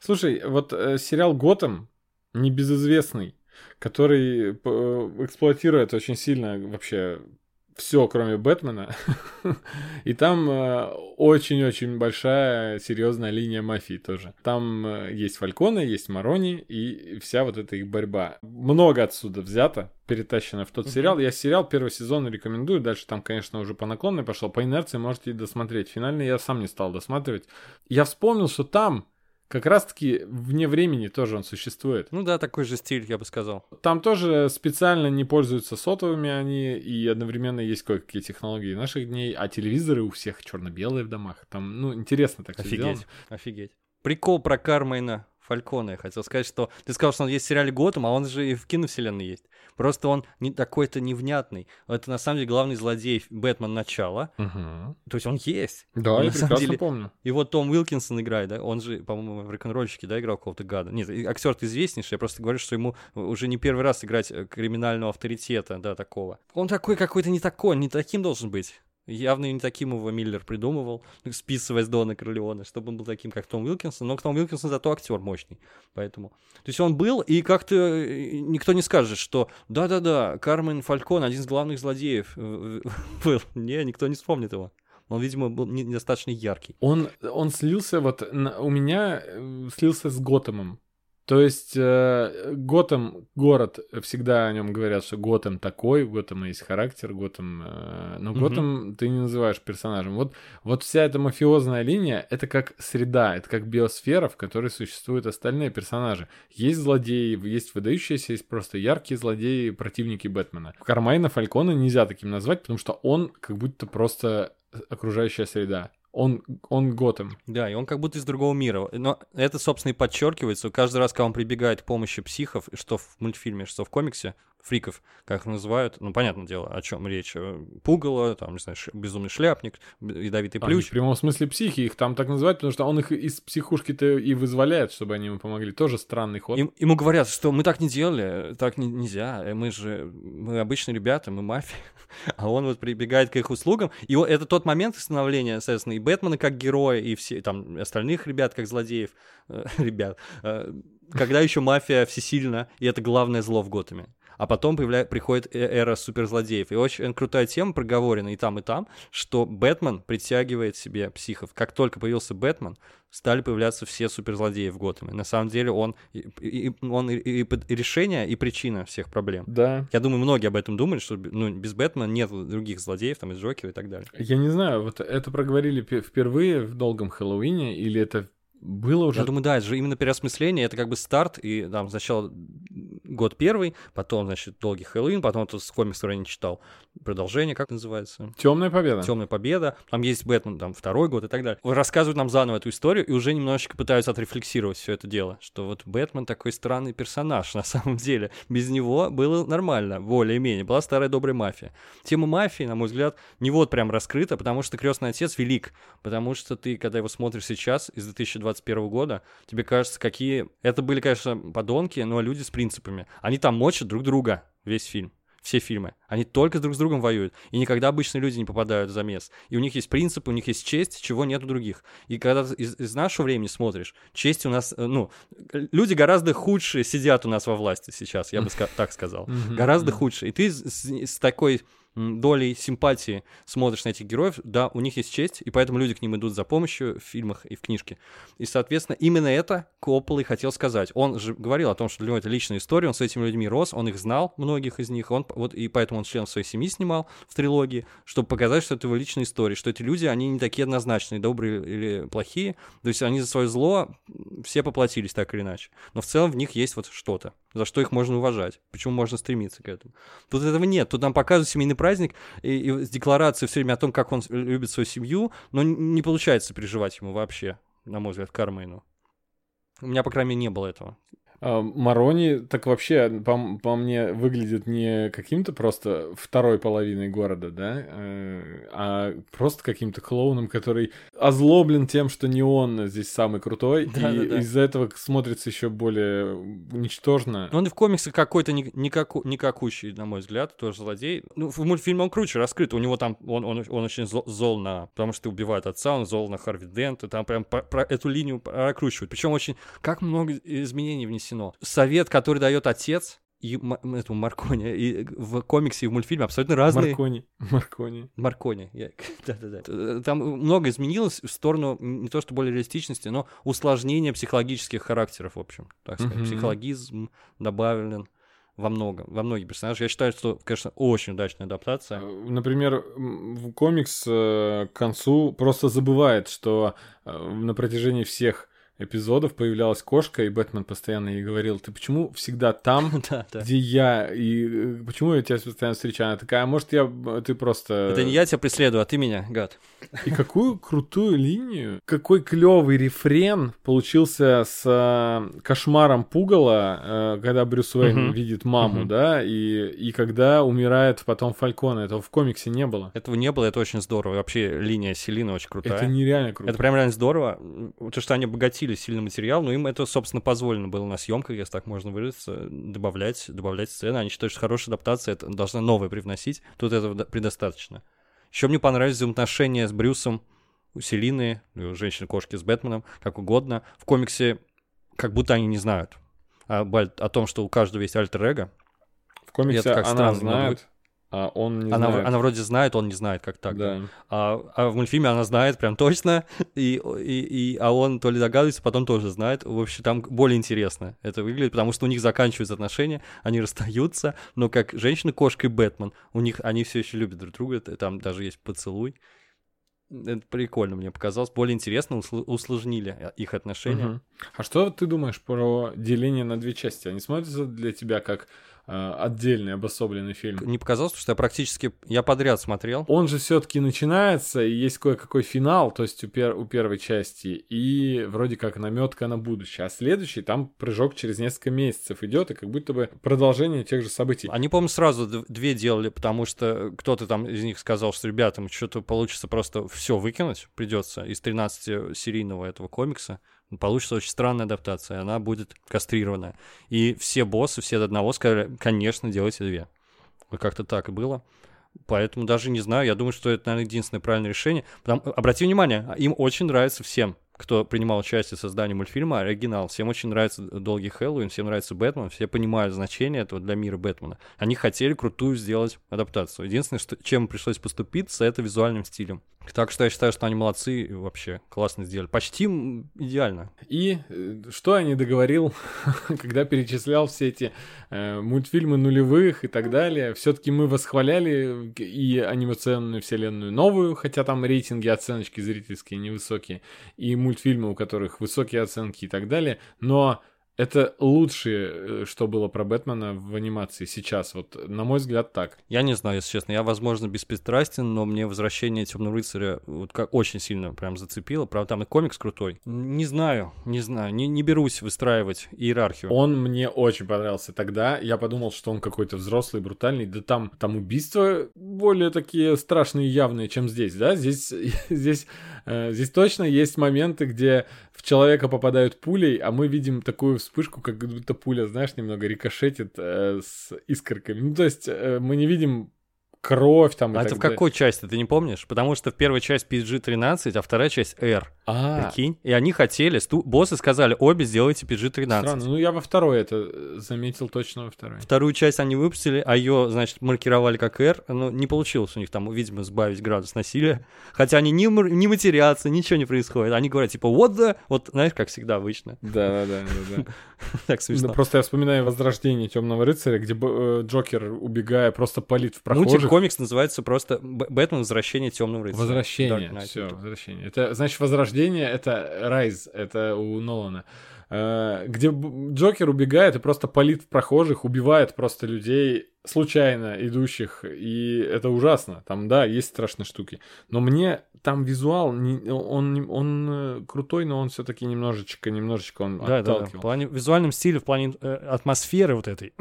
Слушай, вот э, сериал Готэм, небезызвестный, который э, эксплуатирует очень сильно вообще все, кроме Бэтмена. И там э, очень-очень большая, серьезная линия мафии тоже. Там э, есть Фальконы, есть Марони и вся вот эта их борьба. Много отсюда взято, перетащено в тот сериал. Я сериал первый сезон рекомендую. Дальше там, конечно, уже по наклонной пошел. По инерции можете досмотреть. Финальный я сам не стал досматривать. Я вспомнил, что там как раз-таки вне времени тоже он существует. Ну да, такой же стиль, я бы сказал. Там тоже специально не пользуются сотовыми они, и одновременно есть кое-какие технологии наших дней, а телевизоры у всех черно-белые в домах. Там, ну, интересно так все сделано. Офигеть, офигеть. Прикол про Кармайна Фалькона. Я хотел сказать, что ты сказал, что он есть в сериале Готэм, а он же и в киновселенной есть. Просто он не такой-то невнятный. Это на самом деле главный злодей Бэтмен начала. Мгм. То есть он есть. Да, Он я прекрасно деле- помню. И вот Том Уилкинсон играет, да, он же, по-моему, в рок-н-ролльщике, да, играл какого-то гада. Нет, актер известнейший, я просто говорю, что ему уже не первый раз играть э, криминального авторитета, да, такого. Он такой какой-то не такой, не таким должен быть. Явно не таким его Миллер придумывал, списывая с Дона Корлеона, чтобы он был таким, как Том Уилкинсон. Но Том Уилкинсон зато актер мощный. Поэтому. То есть он был, и как-то э, никто не скажет, что да-да-да, Кармен Фалькон один из главных злодеев э, был. Не, никто не вспомнит его. Он, видимо, был не- недостаточно яркий. Он, он слился, вот на- у меня э, слился с Готэмом. То есть э, Готэм, город, всегда о нем говорят, что Готэм такой, у Готэма есть характер, Готэм... э, но. Готэм ты не называешь персонажем. Вот, вот вся эта мафиозная линия, это как среда, это как биосфера, в которой существуют остальные персонажи. Есть злодеи, есть выдающиеся, есть просто яркие злодеи, противники Бэтмена. Кармайна Фалькона нельзя таким назвать, потому что он как будто просто окружающая среда. Он, он Готэм. Да, и он как будто из другого мира. Но это, собственно, и подчеркивается. Каждый раз, когда он прибегает к помощи психов, что в мультфильме, что в комиксе, фриков, как их называют, ну, понятное дело, о чем речь. Э, Пугало, там, не знаю, безумный шляпник, ядовитый Они плющ. в прямом смысле психи, их там так называют, потому что он их из психушки-то и вызволяет, чтобы они ему помогли. Тоже странный ход. Им- ему говорят, что мы так не делали, так не- нельзя, э, мы же, мы обычные ребята, мы мафия. А он вот прибегает к их услугам, и это тот момент становления, соответственно, и Бэтмена как героя, и все там остальных ребят как злодеев, э, ребят, когда еще мафия всесильна, и это главное зло в Готэме. А потом появля- приходит э- эра суперзлодеев. И очень крутая тема проговорена и там, и там, что Бэтмен притягивает себе психов. Как только появился Бэтмен, стали появляться все суперзлодеи в Готэме. На самом деле он, и, и- он и, и- и решение, и причина всех проблем. Да. Я думаю, многие об этом думали, что ну, без Бэтмена нет других злодеев, там, из Джокера и так далее. Я не знаю, вот это проговорили пе- впервые в долгом Хэллоуине, или это было уже... Я думаю, да, это же именно переосмысление, это как бы старт, и там сначала год первый, потом, значит, долгий Хэллоуин, потом с комикс, который не читал, продолжение, как называется? Темная победа. Темная победа, там есть Бэтмен, там второй год и так далее. Рассказывают нам заново эту историю и уже немножечко пытаются отрефлексировать все это дело, что вот Бэтмен такой странный персонаж на самом деле. Без него было нормально, более-менее. Была старая добрая мафия. Тема мафии, на мой взгляд, не вот прям раскрыта, потому что крестный отец велик. Потому что ты, когда его смотришь сейчас, из 2021 года, тебе кажется, какие... Это были, конечно, подонки, но люди с принципами. Они там мочат друг друга весь фильм все фильмы. Они только друг с другом воюют. И никогда обычные люди не попадают в замес. И у них есть принципы, у них есть честь, чего нет у других. И когда ты из, из нашего времени смотришь, честь у нас, э, ну, люди гораздо худшие сидят у нас во власти сейчас, я бы ска- так сказал. Гораздо худшие. И ты с, такой долей симпатии смотришь на этих героев, да, у них есть честь, и поэтому люди к ним идут за помощью в фильмах и в книжке. И, соответственно, именно это Коппола и хотел сказать. Он же говорил о том, что для него это личная история, он с этими людьми рос, он их знал, многих из них, он, вот, и поэтому он членов своей семьи снимал в трилогии, чтобы показать, что это его личная история, что эти люди, они не такие однозначные, добрые или плохие, то есть они за свое зло все поплатились так или иначе. Но в целом в них есть вот что-то, за что их можно уважать, почему можно стремиться к этому. Тут этого нет, тут нам показывают семейный праздник и, и с декларацией все время о том, как он любит свою семью, но не получается переживать ему вообще, на мой взгляд, Кармейну. У меня, по крайней мере, не было этого. А, Марони так вообще, по, по мне, выглядит не каким-то просто второй половиной города, да, э, а просто каким-то клоуном, который озлоблен тем, что не он здесь самый крутой, и Да-да-да. из-за этого смотрится еще более ничтожно. Но он и в комиксах какой-то ни- никаку- никакущий, на мой взгляд, тоже злодей. Ну, в мультфильме он круче раскрыт. У него там, он, он, он очень зол, зол на... Потому что убивает отца, он зол на Харви Дента. Там прям про, про эту линию прокручивают. Причем очень... Как много изменений внесено. Совет, который дает отец, и этому Маркони, и в комиксе и в мультфильме абсолютно разные. Маркони. Маркони. Маркони. Да-да-да. Там много изменилось в сторону не то что более реалистичности, но усложнения психологических характеров, в общем. Так сказать. Психологизм добавлен во много, во многих персонажах. Я считаю, что, конечно, очень удачная адаптация. Э, Например, в комикс э, к концу просто забывает, что э, на протяжении всех эпизодов появлялась кошка, и Бэтмен постоянно ей говорил, ты почему всегда там, где я, и э, почему я тебя постоянно встречаю? Она такая, а может я, э, ты просто... Это не я тебя преследую, а ты меня, гад. И какую крутую линию, какой клевый рефрен получился с э, кошмаром Пугала, когда Брюс Уэйн видит маму, да, и, и когда умирает потом Фалькона. Этого в комиксе не было. Этого не было, это очень здорово. Вообще линия Селины очень крутая. Это нереально круто. Это прям реально здорово, то, что они обогатили сильно материал, но им это, собственно, позволено было на съемках, если так можно выразиться, добавлять, добавлять сцены. Они считают, что хорошая адаптация это должна новое привносить. Тут этого до- предостаточно. Еще мне понравились взаимоотношения с Брюсом, у Селины, у женщины-кошки с Бэтменом, как угодно. В комиксе как будто они не знают о, баль- о том, что у каждого есть альтер-эго. В комиксе это как она странно, знает, а он не Она, знает. она вроде знает, он не знает, как так. Да. А, а в мультфильме она знает прям точно, и, и, и- а он то ли догадывается, потом тоже знает. В общем, там более интересно это выглядит, потому что у них заканчиваются отношения, они расстаются, но как женщина-кошка и Бэтмен, у них они все еще любят друг друга, там даже есть поцелуй. Это прикольно мне показалось, более интересно усл- усложнили э, их отношения. Мгм. А что ты думаешь про деление на две части? Они смотрятся для тебя как отдельный обособленный фильм? Не показалось, что я практически я подряд смотрел. Он же все-таки начинается, и есть кое-какой финал, то есть у, пер- у первой части, и вроде как наметка на будущее. А следующий там прыжок через несколько месяцев идет, и как будто бы продолжение тех же событий. Они, по-моему, сразу две делали, потому что кто-то там из них сказал, что ребятам что-то получится просто все выкинуть придется из 13-серийного этого комикса. Получится очень странная адаптация, она будет кастрированная. И все боссы, все до одного сказали, конечно, делайте две. Как-то так и было. Поэтому даже не знаю, я думаю, что это, наверное, единственное правильное решение. Потому- обрати внимание, им очень нравится всем, кто принимал участие в создании мультфильма, оригинал. Всем очень нравится «Долгий Хэллоуин», всем нравится Бэтмен, все понимают значение этого для мира Бэтмена. Они хотели крутую сделать адаптацию. Единственное, что, чем пришлось поступиться, это визуальным стилем. Так что я считаю, что они молодцы вообще классно сделали. Почти идеально. И э, что я не договорил, когда перечислял все эти э, мультфильмы нулевых и так далее. Все-таки мы восхваляли и анимационную вселенную новую, хотя там рейтинги, оценочки зрительские невысокие, и мультфильмы, у которых высокие оценки и так далее. Но это лучшее, э, что было про Бэтмена в анимации сейчас. Вот, на мой взгляд, так. Я не знаю, если честно. Я, возможно, беспристрастен, но мне возвращение Темного рыцаря вот как очень сильно прям зацепило. Правда, там и комикс крутой. Не знаю, не знаю, не, не берусь выстраивать иерархию. Он мне очень понравился тогда. Я подумал, что он какой-то взрослый, брутальный. Да там, там убийства более такие страшные и явные, чем здесь, да? Здесь, здесь, э, здесь точно есть моменты, где в человека попадают пулей, а мы видим такую вспышку, как будто пуля, знаешь, немного рикошетит э, с искорками. Ну, то есть э, мы не видим кровь там А это в какой части, ты не помнишь? Потому что в первой часть PG-13, а вторая часть R. А, Прикинь? И они хотели, сту- боссы сказали, обе сделайте PG-13. странно. Ну, я во второй это э, заметил точно во второй. Вторую часть они выпустили, а ее, значит, маркировали как R. Но не получилось у них там, видимо, сбавить градус насилия. Хотя они не, не матерятся, ничего не происходит. Они говорят, типа, вот да, вот, знаешь, как всегда обычно. Да, да, да, да. да. Так смешно. просто я вспоминаю возрождение Темного рыцаря, где э, Джокер, убегая, просто палит в прохожих. Комикс называется просто Бэтмен Возвращение темного рыцаря. Возвращение. Все, возвращение. Это значит возрождение это Райз, это у Нолана. Э, Где Джокер убегает и просто палит прохожих, убивает просто людей случайно идущих, и это ужасно. Там, да, есть страшные штуки. Но мне там визуал, он, он э, крутой, но он все-таки немножечко, немножечко он Да, да, да. В отталкивал. плане визуальном стиле, в плане э, атмосферы вот этой.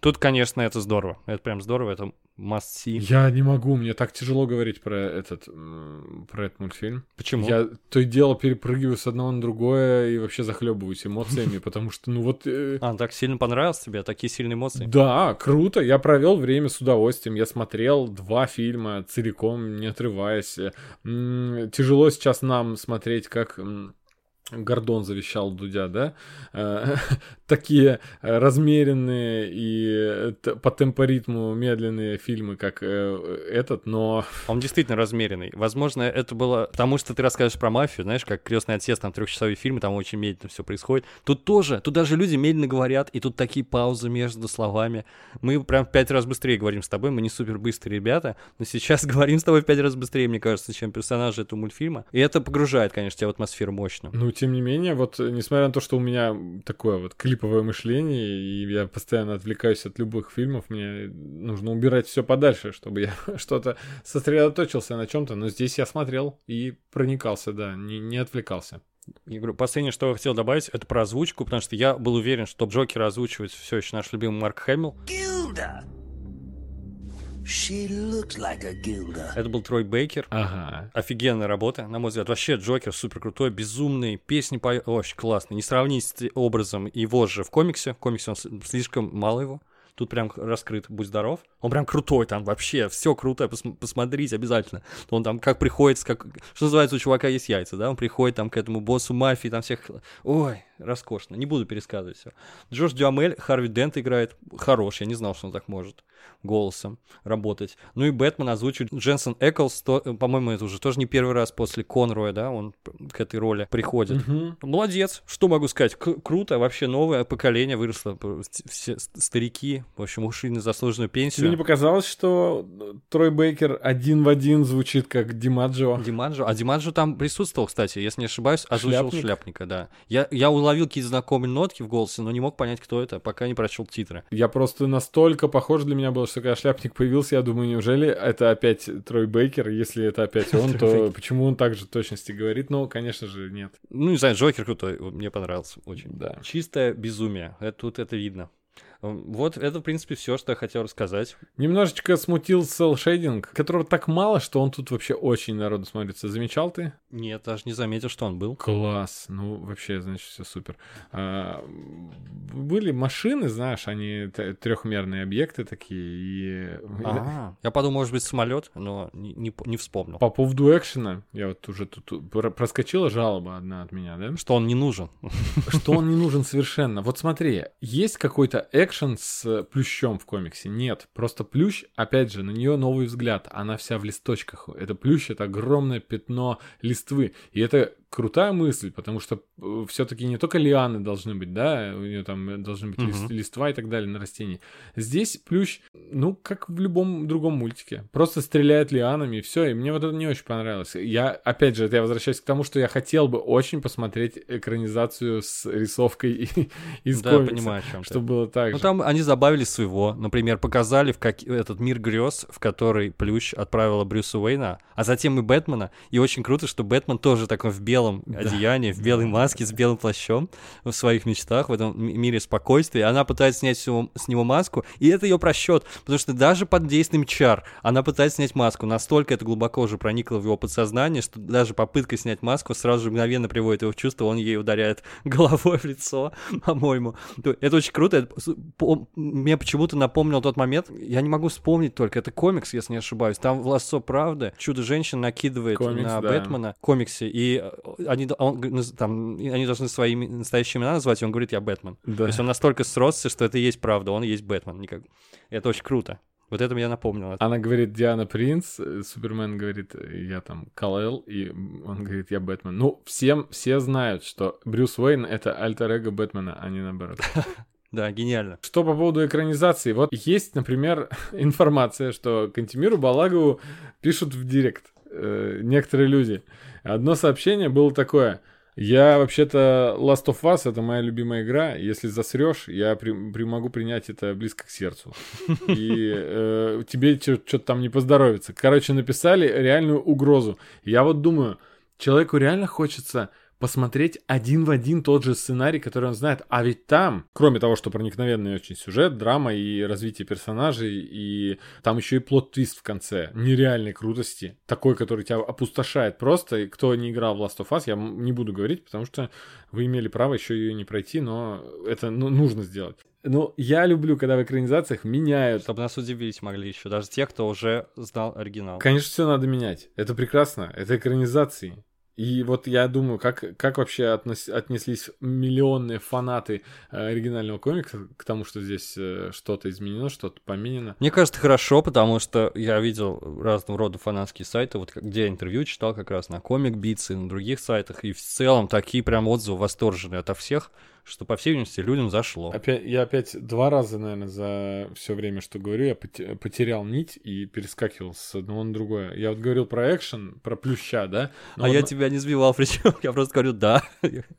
Тут, конечно, это здорово. Это прям здорово, это must see. Я не могу, мне так тяжело говорить про этот, про этот мультфильм. Почему? Я то и дело перепрыгиваю с одного на другое и вообще захлебываюсь эмоциями, потому что, ну вот... э, А, так сильно понравился тебе? Такие сильные эмоции? Да, круто. Я провел время с удовольствием. Я смотрел два фильма целиком, не отрываясь. Тяжело сейчас нам смотреть, как Гордон завещал Дудя, да, э, такие э, размеренные и э, по темпоритму медленные фильмы, как этот, но Он действительно размеренный. Возможно, это было потому, что ты расскажешь про мафию, знаешь, как крестный отец, там трехчасовые фильмы, там очень медленно все происходит. Тут тоже, тут даже люди медленно говорят, и тут такие паузы между словами. Мы прям в пять раз быстрее говорим с тобой, мы не супер быстрые ребята, но сейчас говорим с тобой в пять раз быстрее, мне кажется, чем персонажи этого мультфильма. И это погружает, конечно, тебя в атмосферу мощно. Ну, тем не менее, вот, э, несмотря на то, что у меня такое вот клиповое мышление, и я постоянно отвлекаюсь от любых фильмов, мне нужно убирать все подальше, чтобы я что-то сосредоточился на чем-то, но здесь я смотрел и проникался, да, не, не отвлекался. Я говорю, последнее, что я хотел добавить, это про озвучку, потому что я был уверен, что Джокера озвучивает все еще наш любимый Марк Хэмилл. She looks like a Gilda. Это был Трой Бейкер. Ага. Офигенная работа, на мой взгляд. Вообще, Джокер супер крутой, безумный, песни по... очень классные. Не сравнить с образом его же в комиксе. В комиксе он слишком мало его. Тут прям раскрыт, будь здоров. Он прям крутой там вообще, все круто, пос- посмотрите обязательно. Он там как приходит, как, что называется, у чувака есть яйца, да, он приходит там к этому боссу мафии, там всех, ой, роскошно, не буду пересказывать все. Джош Дюамель, Харви Дент играет, хорош, я не знал, что он так может голосом работать. Ну и Бэтмен озвучивает Дженсен Эклс, то, э, по-моему, это уже тоже не первый раз после Конроя, да, он к этой роли приходит. Мгм. Молодец, что могу сказать, К- круто, вообще новое поколение выросло, все ст- старики, в общем, ушли на заслуженную Тебе не пенсию. показалось, что Трой Бейкер один в один звучит как Димаджо? Диманджо, а Диманджо там присутствовал, кстати, если не ошибаюсь, озвучил Шляпник? шляпника, да. Я, я уловил какие-то знакомые нотки в голосе, но не мог понять, кто это, пока не прочел титры. Я просто настолько похож для меня было, что когда шляпник появился, я думаю, неужели это опять Трой Бейкер? Если это опять он, то почему он так же в точности говорит? Ну, конечно же, нет. Ну, не знаю, Джокер крутой, мне понравился очень. Да. Чистое безумие, это, тут это видно. Вот это, в принципе, все, что я хотел рассказать. Немножечко смутил Shading, которого так мало, что он тут вообще очень народу смотрится. Замечал ты? Нет, даже не заметил, что он был. Класс. Ну, вообще, значит, все супер. А, были машины, знаешь, они трехмерные объекты такие. И... А, я подумал, может быть, самолет, но не, не, не вспомнил. По поводу экшена, я вот уже тут тут про- проскочила жалоба одна от меня, да? Что он не нужен. Что он не нужен совершенно. Вот смотри, есть какой-то экшен с э, плющом в комиксе? Нет. Просто плющ, опять же, на нее новый взгляд. Она вся в листочках. Это плющ, это огромное пятно листвы. И это крутая мысль, потому что все-таки не только лианы должны быть, да, у нее там должны быть лист- Мгм. листва и так далее на растении. Здесь плющ, ну, как в любом другом мультике. Просто стреляет лианами и все. И мне вот это не очень понравилось. Я, опять же, это я возвращаюсь к тому, что я хотел бы очень посмотреть экранизацию с рисовкой и- из да, комикса. понимаю, о чем ты. Чтобы было так Ну, же. там они забавили своего. Например, показали в как... этот мир грез, в который Плющ отправила Брюса Уэйна, а затем и Бэтмена. И очень круто, что Бэтмен тоже такой в белом одеянии, в белой маске, с белым плащом в своих мечтах, в этом мире спокойствия. Она пытается снять с него, с него маску, и это ее просчет, потому что даже под действием чар она пытается снять маску. Настолько это глубоко уже проникло в его подсознание, что даже попытка снять маску сразу же мгновенно приводит его в чувство, он ей ударяет головой в лицо, по-моему. То- Это очень круто. Это Мне почему-то напомнил тот момент, я не могу вспомнить только, это комикс, если не ошибаюсь. Там в «Лассо правды» Чудо-женщина накидывает Комикс, на да. Бэтмена комиксе, и э, они, он там, они должны свои настоящие имена назвать, и он говорит, я Бэтмен. Да. То есть он настолько сросся, что это и есть правда, он и есть Бэтмен. Никак... Это очень круто. Вот это меня напомнило. Она говорит Диана Принц, э, Супермен говорит, я там Кал-Эл, и он говорит, я Бэтмен. Ну, всем, все знают, что Брюс Уэйн — это альтер-эго Бэтмена, а не наоборот. Да, гениально. Что по поводу экранизации? Вот есть, например, информация, что Кантимиру Балагову пишут в директ э, некоторые люди. Одно сообщение было такое. Я вообще-то Last of Us это моя любимая игра. Если засрешь, я при- при- могу принять это близко к сердцу. И э, тебе что-то там не поздоровится. Короче, написали реальную угрозу. Я вот думаю, человеку реально хочется посмотреть один в один тот же сценарий, который он знает. А ведь там, кроме того, что проникновенный очень сюжет, драма и развитие персонажей, и там еще и плод-твист в конце нереальной крутости, такой, который тебя опустошает просто. И кто не играл в Last of Us, я не буду говорить, потому что вы имели право еще ее не пройти, но это ну, нужно сделать. Ну, я люблю, когда в экранизациях меняют. Чтобы нас удивить могли еще, даже те, кто уже знал оригинал. Конечно, все надо менять. Это прекрасно. Это экранизации. И вот я думаю, как, как вообще относ- отнеслись миллионные фанаты э, оригинального комикса к тому, что здесь э, что-то изменено, что-то поменено. Мне кажется, хорошо, потому что я видел разного рода фанатские сайты, вот где я интервью читал как раз на Комик Битс и на других сайтах, и в целом такие прям отзывы восторженные ото всех, что, по всей видимости, людям зашло. Опять, я опять два раза, наверное, за все время, что говорю, я поте- потерял нить и перескакивал с одного на другое. Я вот говорил про экшен, про плюща, да? Но а вот я тебя не сбивал, причем я просто говорю «да».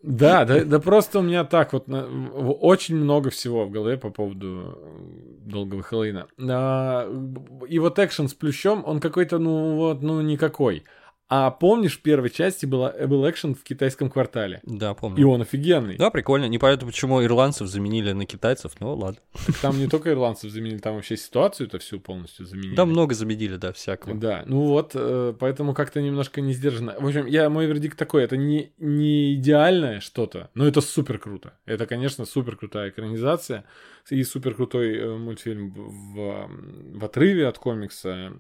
Да, да, да просто у меня так вот на- очень много всего в голове по поводу э, долгого Хэллоуина. А, и вот экшен с плющом, он какой-то, ну вот, ну никакой. А помнишь, в первой части была, был экшен в китайском квартале? Да, И помню. он офигенный. Да, прикольно. Непонятно, почему ирландцев заменили на китайцев, но ладно. Так Там не только ирландцев заменили, там вообще ситуацию-то всю полностью заменили. Да, много заменили, да, всякого. Да, ну вот, э, поэтому как-то немножко не сдержанно. В общем, я, мой вердикт такой, это не, не идеальное что-то, но это супер круто. Это, конечно, супер крутая экранизация и супер крутой э, мультфильм в, в отрыве от комикса,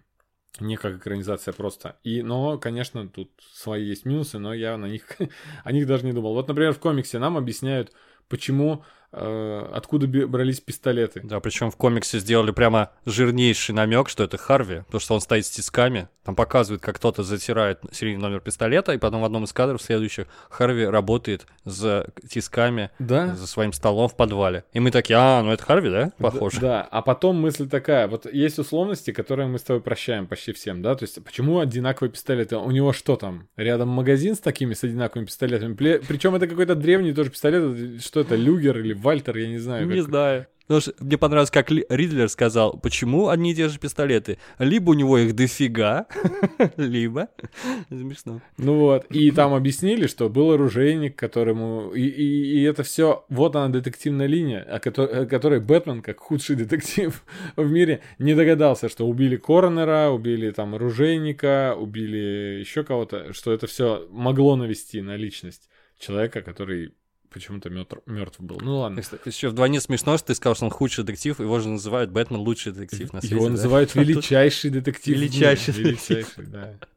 не как экранизация просто. И, но, конечно, тут свои есть минусы, но я на них, о них даже не думал. Вот, например, в комиксе нам объясняют, почему, откуда бе- брались пистолеты. Да, причем в комиксе сделали прямо жирнейший намек, что это Харви, потому что он стоит с тисками. Там показывают, как кто-то затирает серийный номер пистолета, и потом в одном из кадров следующих Харви работает за тисками Да? за своим столом в подвале. И мы такие, а, ну это Харви, да? Похоже. Да, да, а потом мысль такая, вот есть условности, которые мы с тобой прощаем почти всем, да, то есть почему одинаковые пистолеты? У него что там, рядом магазин с такими, с одинаковыми пистолетами? Причем это какой-то древний тоже пистолет, что это, Люгер или Вальтер, я не знаю. Не как- знаю. Потому что мне понравилось, как Ли- Ридлер сказал, почему одни и те же пистолеты. Либо у него их дофига, либо... Смешно. Ну вот, и там объяснили, что был оружейник, которому... И, и- и это все, вот она детективная линия, о кото- о которой Бэтмен, как худший детектив в мире, не догадался, что убили Коронера, убили там оружейника, убили еще кого-то, что это все могло навести на личность человека, который почему-то мертв был. Ну ладно. Еще вдвойне смешно, что ты сказал, что он худший детектив, его же называют Бэтмен лучший детектив на свете. Его да? называют величайший детектив. Величайший Величайший, да.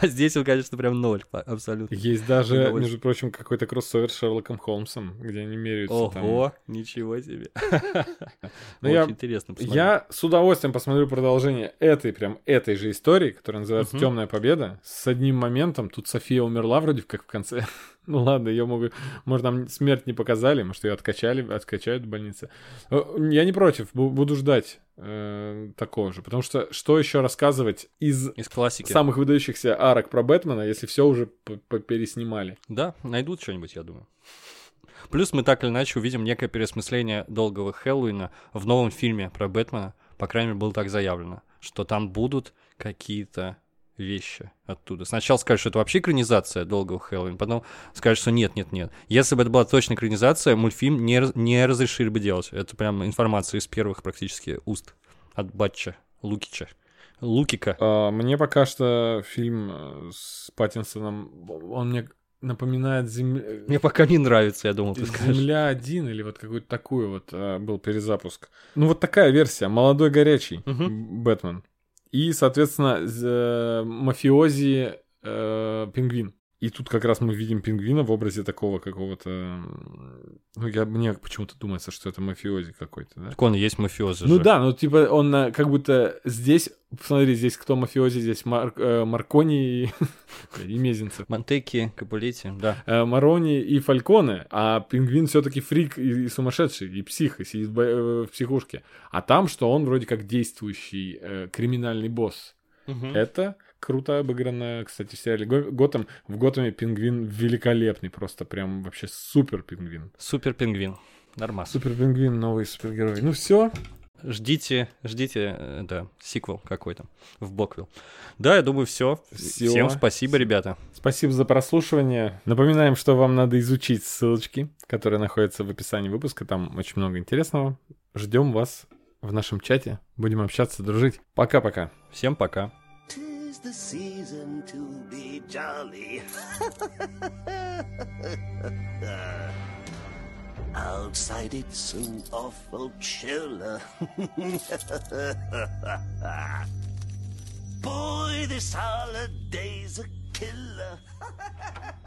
А здесь он, конечно, прям ноль, абсолютно. Есть даже, Удовольствие. между прочим, какой-то кроссовер с Шерлоком Холмсом, где они меряются там. Ого, ничего себе. Ну, Очень я- интересно посмотреть. Я с удовольствием посмотрю продолжение этой, прям этой же истории, которая называется Мгм. Темная победа, с одним моментом. Тут София умерла вроде как в конце. Ну ладно, ее могут. Может, нам смерть не показали, может, ее откачали, откачают в больнице. Э, Я не против, бу- буду ждать э, такого же. Потому что что еще рассказывать из Из классики. самых выдающихся арок про Бэтмена, если все уже переснимали? Да, найдут что-нибудь, я думаю. Плюс мы так или иначе увидим некое переосмысление долгого Хэллоуина в новом фильме про Бэтмена. По крайней мере, было так заявлено, что там будут какие-то вещи оттуда. Сначала скажут, что это вообще экранизация долгого Хэллоуина, потом скажут, что нет, нет, нет. Если бы это была точно экранизация, мультфильм не, не разрешили бы делать. Это прям информация из первых практически уст от Батча, Лукича. Лукика. А, Мне пока что фильм э, с Паттинсоном, он мне напоминает земля... Мне пока не нравится, я думал, ты скажешь. Земля 1 или вот какой-то такой вот а, был перезапуск. Ну вот такая версия, молодой горячий Мгм. Бэтмен. И, соответственно, э, мафиози э, пингвин. И тут как раз мы видим пингвина в образе такого какого-то... Ну, я, мне почему-то думается, что это мафиози какой-то, да? Так он есть мафиози Ну же. да, ну типа он э, как будто здесь, смотри, здесь кто мафиози, здесь Мар- э, Маркони и, и Мезенцев. Монтеки, Капулетти, да. Э, Марони и Фальконе, а пингвин все-таки фрик и, и сумасшедший, и псих, и сидит в, психушке. А там, что он вроде как действующий э, криминальный босс. Это круто обыграно, кстати, в сериале Го- Готэм. В Готэме пингвин великолепный, просто прям вообще супер пингвин. Супер пингвин. Нормас. Супер пингвин, новый супергерой. Ну все, Ждите, ждите, э, да, сиквел какой-то в Боквилл. Да, я думаю, все. Всё. Всем спасибо, ребята. Спасибо за прослушивание. Напоминаем, что вам надо изучить ссылочки, которые находятся в описании выпуска. Там очень много интересного. Ждем вас в нашем чате. Будем общаться, дружить. Пока-пока. Всем пока. The season to be jolly. Outside it's so awful chill. Boy, this holiday's a killer.